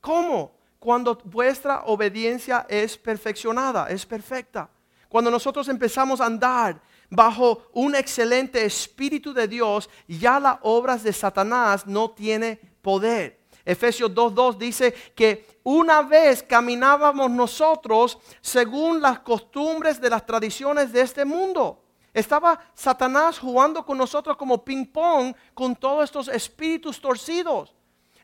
¿Cómo? Cuando vuestra obediencia es perfeccionada, es perfecta. Cuando nosotros empezamos a andar bajo un excelente espíritu de Dios, ya las obras de Satanás no tiene poder. Efesios 2.2 dice que una vez caminábamos nosotros según las costumbres de las tradiciones de este mundo. Estaba Satanás jugando con nosotros como ping pong con todos estos espíritus torcidos,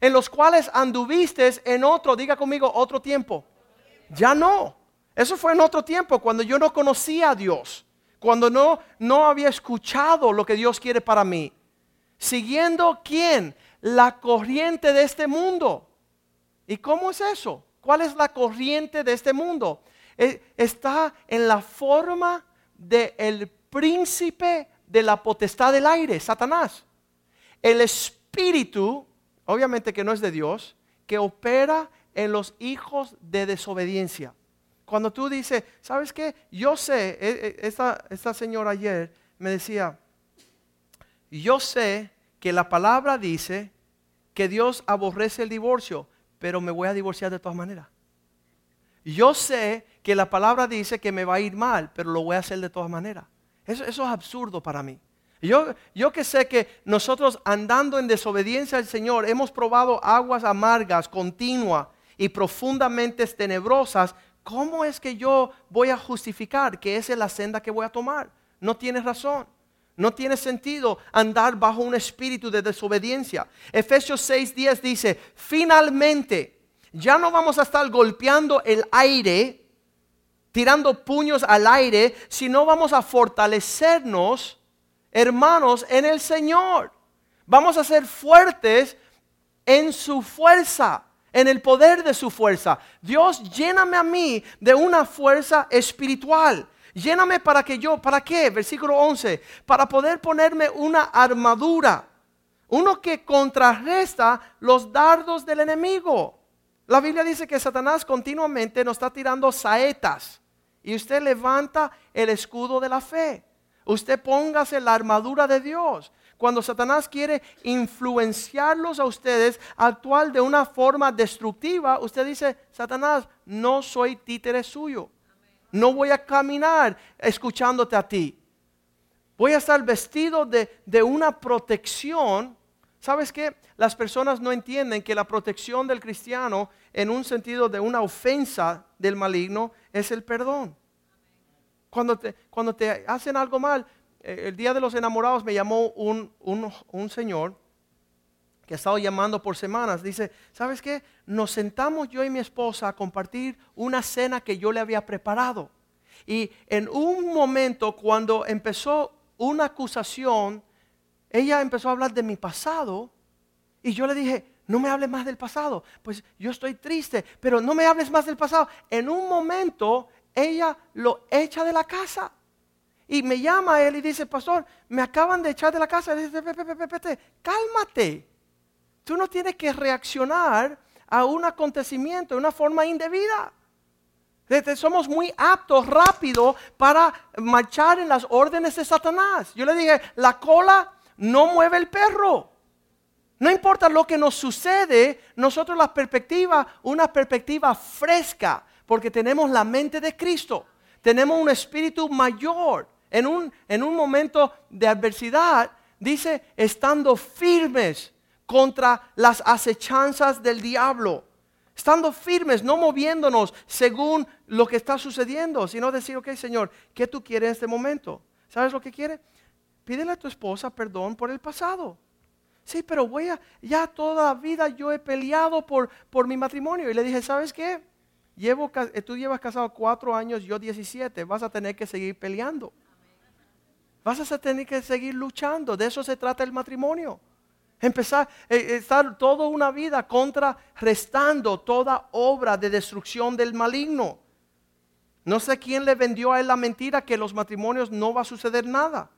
en los cuales anduviste en otro, diga conmigo, otro tiempo. Ya no. Eso fue en otro tiempo, cuando yo no conocía a Dios cuando no, no había escuchado lo que Dios quiere para mí. Siguiendo quién? La corriente de este mundo. ¿Y cómo es eso? ¿Cuál es la corriente de este mundo? E, está en la forma del príncipe de la potestad del aire, Satanás. El espíritu, obviamente que no es de Dios, que opera en los hijos de desobediencia. Cuando tú dices, ¿sabes qué? Yo sé, e, e, esta, esta señora ayer me decía, yo sé que la palabra dice que Dios aborrece el divorcio, pero me voy a divorciar de todas maneras. Yo sé que la palabra dice que me va a ir mal, pero lo voy a hacer de todas maneras. Eso, eso es absurdo para mí. Yo, yo que sé que nosotros andando en desobediencia al Señor hemos probado aguas amargas, continuas y profundamente tenebrosas, ¿cómo es que yo voy a justificar que esa es la senda que voy a tomar? No tienes razón. No tiene sentido andar bajo un espíritu de desobediencia. Efesios 6:10 dice, finalmente, ya no vamos a estar golpeando el aire, tirando puños al aire, sino vamos a fortalecernos, hermanos, en el Señor. Vamos a ser fuertes en su fuerza en el poder de su fuerza. Dios, lléname a mí de una fuerza espiritual. Lléname para que yo, ¿para qué? Versículo 11, para poder ponerme una armadura, uno que contrarresta los dardos del enemigo. La Biblia dice que Satanás continuamente nos está tirando saetas y usted levanta el escudo de la fe. Usted póngase la armadura de Dios. Cuando Satanás quiere influenciarlos a ustedes actuar de una forma destructiva, usted dice, Satanás, no soy títere suyo. No voy a caminar escuchándote a ti. Voy a estar vestido de, de una protección. ¿Sabes qué? Las personas no entienden que la protección del cristiano en un sentido de una ofensa del maligno es el perdón. Cuando te, cuando te hacen algo mal, el día de los enamorados me llamó un, señor que ha estado llamando por semanas. Dice, ¿sabes qué? Nos sentamos yo y mi esposa a compartir una cena que yo le había preparado. Y en un momento cuando empezó una acusación, ella empezó a hablar de mi pasado y yo le dije, no me hables más del pasado. Pues yo estoy triste, pero no me hables más del pasado. En un momento ella lo echa de la casa. Y me llama él y dice, pastor, me acaban de echar de la casa. Dice, cálmate. Tú no tienes que reaccionar a un acontecimiento de una forma indebida. Somos muy aptos, rápido, para marchar en las órdenes de Satanás. Yo le dije, la cola no mueve el perro. No importa lo que nos sucede, nosotros la perspectiva, una perspectiva fresca, porque tenemos la mente de Cristo, tenemos un espíritu mayor, en un, en un momento de adversidad, dice, estando firmes contra las acechanzas del diablo. Estando firmes, no moviéndonos según lo que está sucediendo, sino decir, ok, Señor, ¿qué tú quieres en este momento? ¿Sabes lo que quiere? Pídele a tu esposa perdón por el pasado. Sí, pero voy a, ya toda la vida yo he peleado por, por mi matrimonio. Y le dije, ¿sabes qué? Llevo, tú llevas casado cuatro años, yo 17, vas a tener que seguir peleando. Vas a tener que seguir luchando. De eso se trata el matrimonio. Empezar, eh, estar toda una vida contrarrestando toda obra de destrucción del maligno. No sé quién le vendió a él la mentira que los matrimonios no va a suceder nada.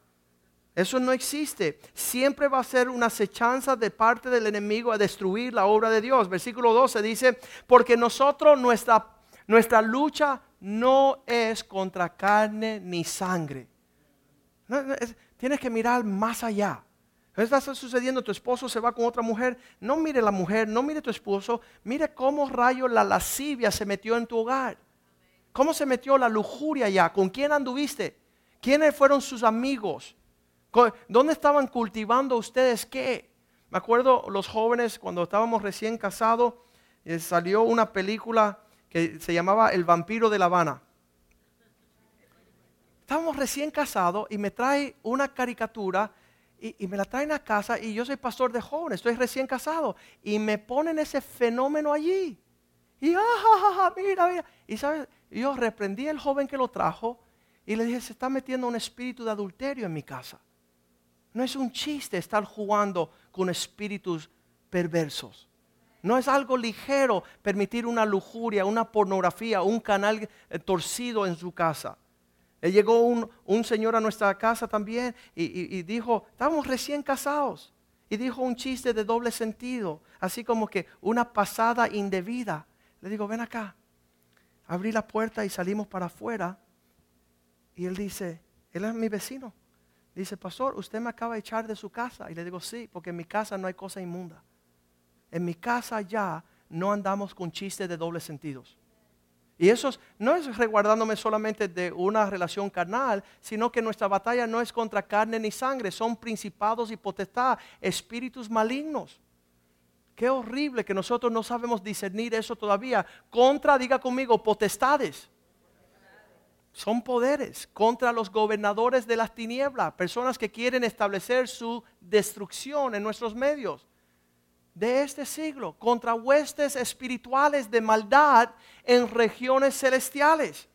Eso no existe. Siempre va a ser una acechanza de parte del enemigo a destruir la obra de Dios. Versículo 12 dice, porque nosotros nuestra, nuestra lucha no es contra carne ni sangre tienes que mirar más allá. Está sucediendo, tu esposo se va con otra mujer. No mire la mujer, no mire tu esposo. Mire cómo rayo la lascivia se metió en tu hogar. ¿Cómo se metió la lujuria ya? ¿Con quién anduviste? ¿Quiénes fueron sus amigos? ¿Dónde estaban cultivando ustedes qué? Me acuerdo los jóvenes cuando estábamos recién casados, eh, salió una película que se llamaba El vampiro de La Habana estábamos recién casados y me trae una caricatura y, me la traen a casa y yo soy pastor de jóvenes, estoy recién casado y me ponen ese fenómeno allí. Y ah, mira, mira. Y sabes, yo reprendí al joven que lo trajo y le dije, se está metiendo un espíritu de adulterio en mi casa. No es un chiste estar jugando con espíritus perversos. No es algo ligero permitir una lujuria, una pornografía, un canal eh, torcido en su casa. Llegó un, señor a nuestra casa también y, dijo, estábamos recién casados. Y dijo un chiste de doble sentido, así como que una pasada indebida. Le digo, ven acá. Abrí la puerta y salimos para afuera. Y él dice, él es mi vecino. Dice, pastor, usted me acaba de echar de su casa. Y le digo, sí, porque en mi casa no hay cosa inmunda. En mi casa ya no andamos con chistes de dobles sentidos. Y eso no es reguardándome solamente de una relación carnal, sino que nuestra batalla no es contra carne ni sangre, son principados y potestad, espíritus malignos. Qué horrible que nosotros no sabemos discernir eso todavía. Contra, diga conmigo, potestades. Son poderes contra los gobernadores de las tinieblas, personas que quieren establecer su destrucción en nuestros medios de este siglo, contra huestes espirituales de maldad en regiones celestiales.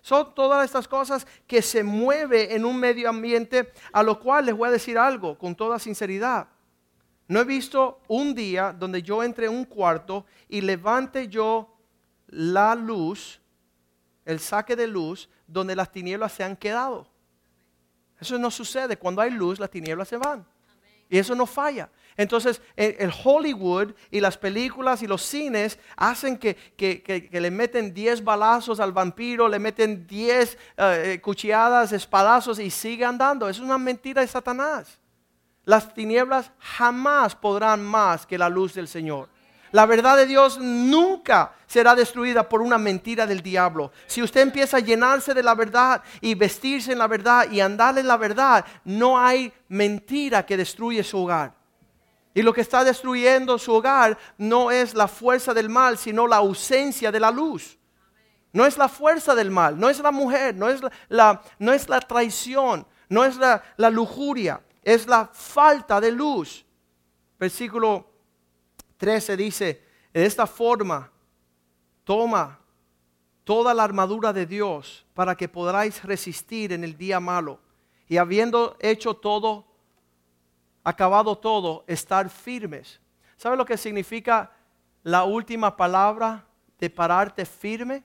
Son todas estas cosas que se mueven en un medio ambiente a lo cual les voy a decir algo con toda sinceridad. No he visto un día donde yo entre en un cuarto y levante yo la luz, el saque de luz, donde las tinieblas se han quedado. Eso no sucede. Cuando hay luz, las tinieblas se van. Y eso no falla. Entonces, el Hollywood y las películas y los cines hacen que, le meten 10 balazos al vampiro, le meten 10 eh, cuchilladas, espadazos y sigue andando. Es una mentira de Satanás. Las tinieblas jamás podrán más que la luz del Señor. La verdad de Dios nunca será destruida por una mentira del diablo. Si usted empieza a llenarse de la verdad y vestirse en la verdad y andar en la verdad, no hay mentira que destruye su hogar. Y lo que está destruyendo su hogar no es la fuerza del mal, sino la ausencia de la luz. No es la fuerza del mal, no es la mujer, no es la, no es la traición, no es la, lujuria, es la falta de luz. Versículo 13 dice, de esta forma, toma toda la armadura de Dios para que podáis resistir en el día malo. Y habiendo hecho todo, acabado todo, estar firmes. ¿Sabe lo que significa la última palabra de pararte firme?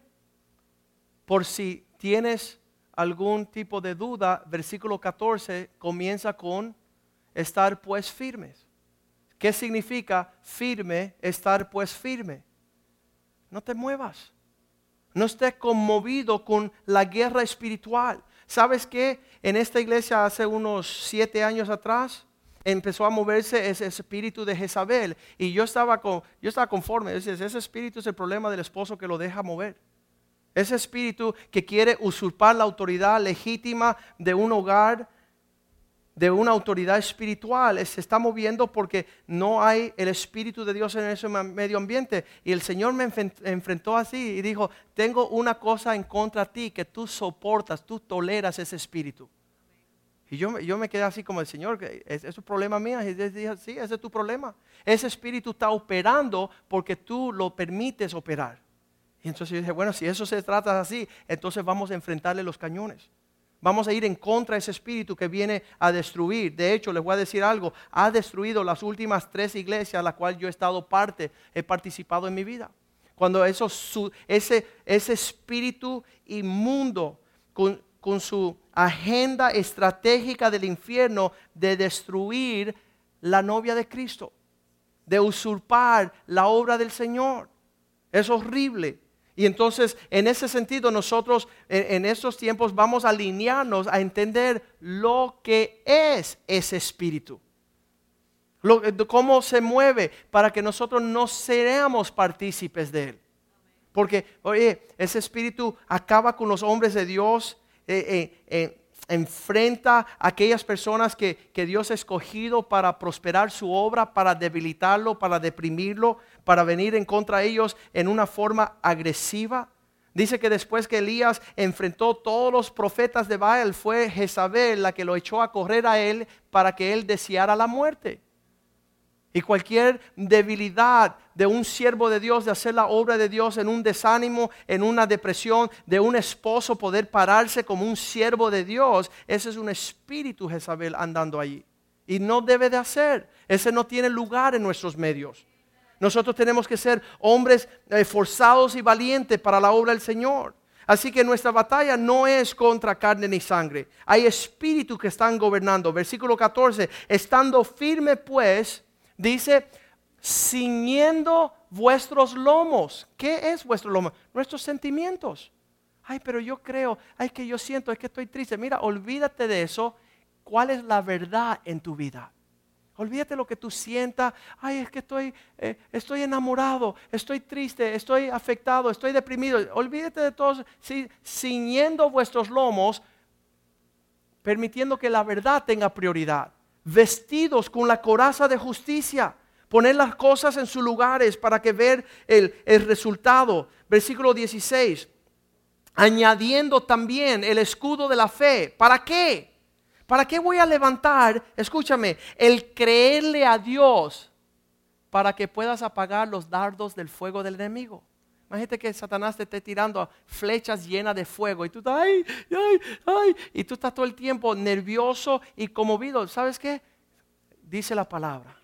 Por si tienes algún tipo de duda, versículo 14 comienza con estar pues firmes. ¿Qué significa firme? Estar pues firme. No te muevas. No estés conmovido con la guerra espiritual. ¿Sabes qué? En esta iglesia hace unos siete años atrás, empezó a moverse ese espíritu de Jezabel. Y yo estaba, con, yo estaba conforme. ese espíritu es el problema del esposo que lo deja mover. Ese espíritu que quiere usurpar la autoridad legítima de un hogar, de una autoridad espiritual, se está moviendo porque no hay el espíritu de Dios en ese medio ambiente. Y el Señor me enfrentó así y dijo, tengo una cosa en contra de ti, que tú soportas, tú toleras ese espíritu. Y yo, yo me quedé así como el Señor, ¿es, un problema mío? Y dije, sí, ese es tu problema. Ese espíritu está operando porque tú lo permites operar. Y entonces yo dije, bueno, si eso se trata así, entonces vamos a enfrentarle los cañones. Vamos a ir en contra de ese espíritu que viene a destruir. De hecho, les voy a decir algo, ha destruido las últimas tres iglesias a las cuales yo he estado parte, he participado en mi vida. Cuando eso, ese, ese espíritu inmundo con, con su agenda estratégica del infierno de destruir la novia de Cristo, de usurpar la obra del Señor. Es horrible. Y entonces, en ese sentido, nosotros en, estos tiempos vamos a alinearnos a entender lo que es ese espíritu. cómo se mueve para que nosotros no seamos partícipes de él. Porque, oye, ese espíritu acaba con los hombres de Dios eh, eh, eh, enfrenta a aquellas personas que, Dios ha escogido para prosperar su obra, para debilitarlo, para deprimirlo, para venir en contra de ellos en una forma agresiva. Dice que después que Elías enfrentó todos los profetas de Baal, fue Jezabel la que lo echó a correr a él para que él deseara la muerte. Y cualquier debilidad de un siervo de Dios, de hacer la obra de Dios en un desánimo, en una depresión, de un esposo poder pararse como un siervo de Dios, ese es un espíritu Jezabel andando allí. Y no debe de hacer. Ese no tiene lugar en nuestros medios. Nosotros tenemos que ser hombres esforzados y valientes para la obra del Señor. Así que nuestra batalla no es contra carne ni sangre. Hay espíritus que están gobernando. Versículo 14. Estando firme pues Dice, ciñendo vuestros lomos. ¿Qué es vuestro lomo? Nuestros sentimientos. Ay, pero yo creo, ay, que yo siento, es que estoy triste. Mira, olvídate de eso. ¿Cuál es la verdad en tu vida? Olvídate lo que tú sientas. Ay, es que estoy, eh, estoy enamorado, estoy triste, estoy afectado, estoy deprimido. Olvídate de todo, ciñendo vuestros lomos, permitiendo que la verdad tenga prioridad. Vestidos con la coraza de justicia. Poner las cosas en sus lugares para que ver el, el resultado. Versículo 16. Añadiendo también el escudo de la fe. ¿Para qué? ¿Para qué voy a levantar, escúchame, el creerle a Dios para que puedas apagar los dardos del fuego del enemigo? Imagínate que Satanás te esté tirando flechas llenas de fuego y tú estás, ay, y tú estás todo el tiempo nervioso y conmovido. ¿Sabes qué? Dice la palabra.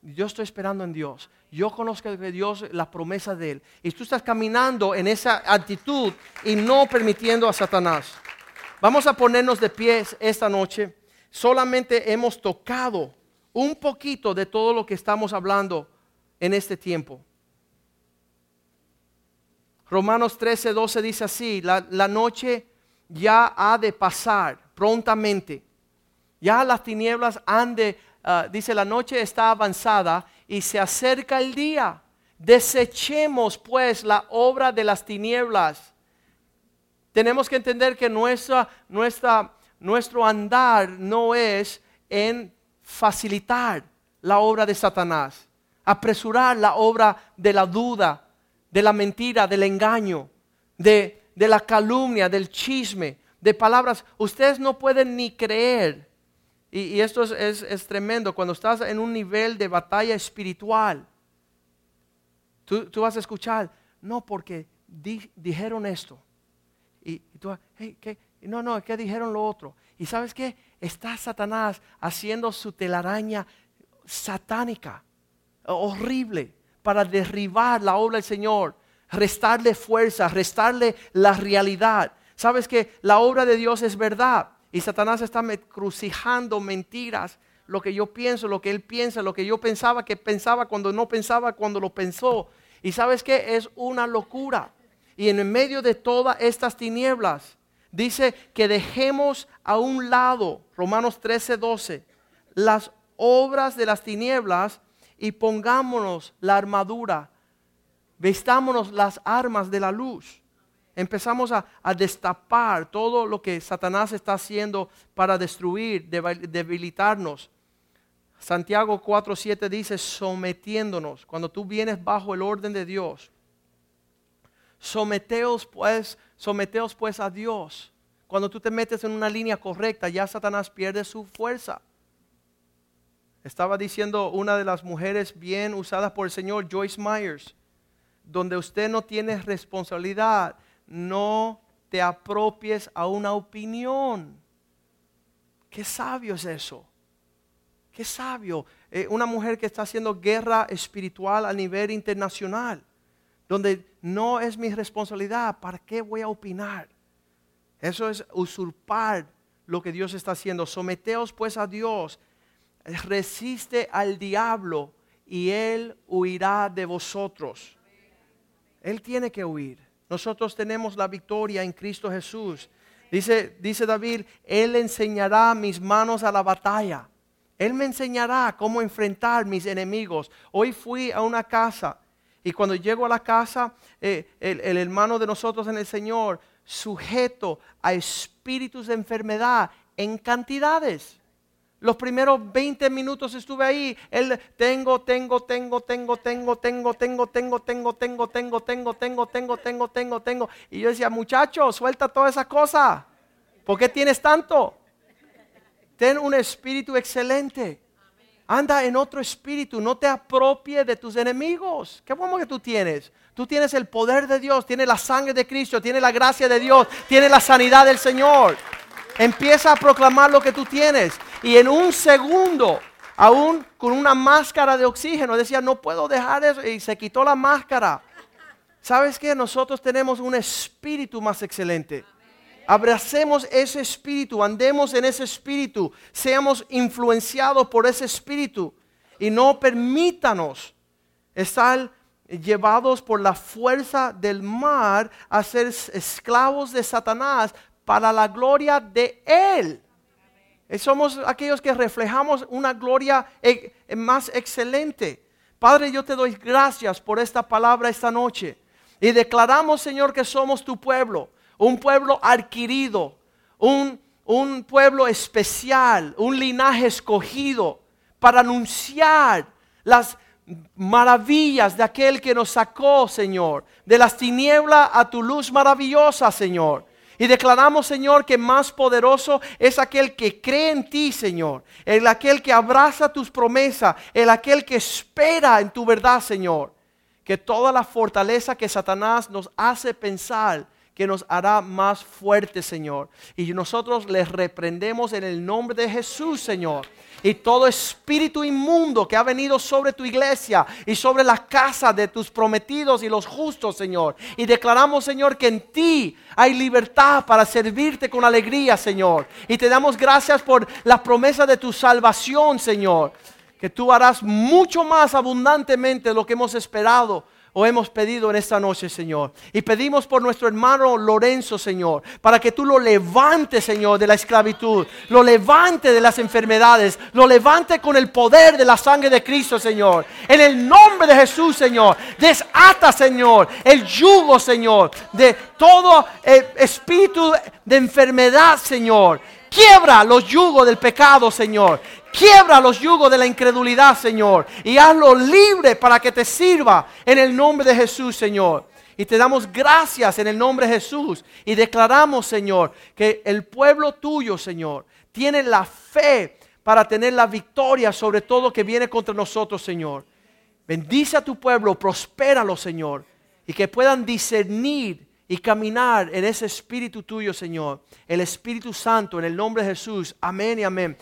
Yo estoy esperando en Dios. Yo conozco de Dios las promesas de Él. Y tú estás caminando en esa actitud y no permitiendo a Satanás. Vamos a ponernos de pies esta noche. Solamente hemos tocado un poquito de todo lo que estamos hablando en este tiempo. Romanos 13, 12 dice así, la, noche ya ha de pasar prontamente. Ya las tinieblas han de, ah, dice, la noche está avanzada y se acerca el día. Desechemos pues la obra de las tinieblas tenemos que entender que nuestra, nuestro andar no es en facilitar la obra de Satanás, apresurar la obra de la duda, de la mentira, del engaño, de, la calumnia, del chisme, de palabras. Ustedes no pueden ni creer. Y, esto es, tremendo. Cuando estás en un nivel de batalla espiritual, tú, vas a escuchar, no porque dijeron esto y, tú, hey, ¿qué? no, no, es que dijeron lo otro. Y sabes qué? Está Satanás haciendo su telaraña satánica, horrible, para derribar la obra del Señor, restarle fuerza, restarle la realidad. Sabes que la obra de Dios es verdad y Satanás está crucijando mentiras, lo que yo pienso, lo que él piensa, lo que yo pensaba que pensaba cuando no pensaba cuando lo pensó. Y sabes que es una locura. Y en medio de todas estas tinieblas, dice que dejemos a un lado, Romanos 13, 12, las obras de las tinieblas y pongámonos la armadura, vestámonos las armas de la luz. Empezamos a, destapar todo lo que Satanás está haciendo para destruir, debilitarnos. Santiago 4:7 dice, sometiéndonos, cuando tú vienes bajo el orden de Dios, Someteos pues, someteos pues a Dios. Cuando tú te metes en una línea correcta, ya Satanás pierde su fuerza. Estaba diciendo una de las mujeres bien usadas por el Señor, Joyce Myers, donde usted no tiene responsabilidad, no te apropies a una opinión. Qué sabio es eso. Qué sabio. Eh, una mujer que está haciendo guerra espiritual a nivel internacional donde no es mi responsabilidad, ¿para qué voy a opinar? Eso es usurpar lo que Dios está haciendo. Someteos pues a Dios, resiste al diablo y él huirá de vosotros. Él tiene que huir. Nosotros tenemos la victoria en Cristo Jesús. Dice, dice David, Él enseñará mis manos a la batalla. Él me enseñará cómo enfrentar mis enemigos. Hoy fui a una casa y cuando llego a la casa, eh, el, hermano de nosotros en el Señor, sujeto a espíritus de enfermedad en cantidades. Los primeros 20 minutos estuve ahí. Él tengo, tengo, tengo, tengo, tengo, tengo, tengo, tengo, tengo, tengo, tengo, tengo, tengo, tengo, tengo, tengo, tengo. Y yo decía, muchacho, suelta toda esa cosa. ¿Por qué tienes tanto? Ten un espíritu excelente. Anda en otro espíritu, no te apropie de tus enemigos. ¿Qué bueno que tú tienes? Tú tienes el poder de Dios, tienes la sangre de Cristo, tienes la gracia de Dios, tienes la sanidad del Señor. Empieza a proclamar lo que tú tienes. Y en un segundo, aún con una máscara de oxígeno, decía, no puedo dejar eso. Y se quitó la máscara. ¿Sabes qué? Nosotros tenemos un espíritu más excelente. Abracemos ese espíritu, andemos en ese espíritu, seamos influenciados por ese espíritu y no permítanos estar llevados por la fuerza del mar a ser esclavos de Satanás para la gloria de Él. Eh, somos aquellos que reflejamos una gloria eh, más excelente. Padre, yo te doy gracias por esta palabra esta noche. Y declaramos, Señor, que somos tu pueblo, un pueblo adquirido, un, un pueblo especial, un linaje escogido para anunciar las maravillas de aquel que nos sacó, Señor, de las tinieblas a tu luz maravillosa, Señor. Y declaramos, Señor, que más poderoso es aquel que cree en ti, Señor. El aquel que abraza tus promesas. El aquel que espera en tu verdad, Señor. Que toda la fortaleza que Satanás nos hace pensar que nos hará más fuertes, Señor. Y nosotros les reprendemos en el nombre de Jesús, Señor. Y todo espíritu inmundo que ha venido sobre tu iglesia y sobre la casa de tus prometidos y los justos, Señor. Y declaramos, Señor, que en ti hay libertad para servirte con alegría, Señor. Y te damos gracias por la promesa de tu salvación, Señor. Que tú harás mucho más abundantemente de lo que hemos esperado o hemos pedido en esta noche, Señor. Y pedimos por nuestro hermano Lorenzo, Señor, para que tú lo levantes, Señor, de la esclavitud, lo levante de las enfermedades, lo levante con el poder de la sangre de Cristo, Señor. En el nombre de Jesús, Señor, desata, Señor, el yugo, Señor, de todo eh, espíritu de enfermedad, Señor. Quiebra los yugos del pecado, Señor. Quiebra los yugos de la incredulidad, Señor. Y hazlo libre para que te sirva en el nombre de Jesús, Señor. Y te damos gracias en el nombre de Jesús. Y declaramos, Señor, que el pueblo tuyo, Señor, tiene la fe para tener la victoria sobre todo que viene contra nosotros, Señor. Bendice a tu pueblo, prospéralo, Señor. Y que puedan discernir y caminar en ese espíritu tuyo, Señor. El Espíritu Santo, en el nombre de Jesús. Amén y amén.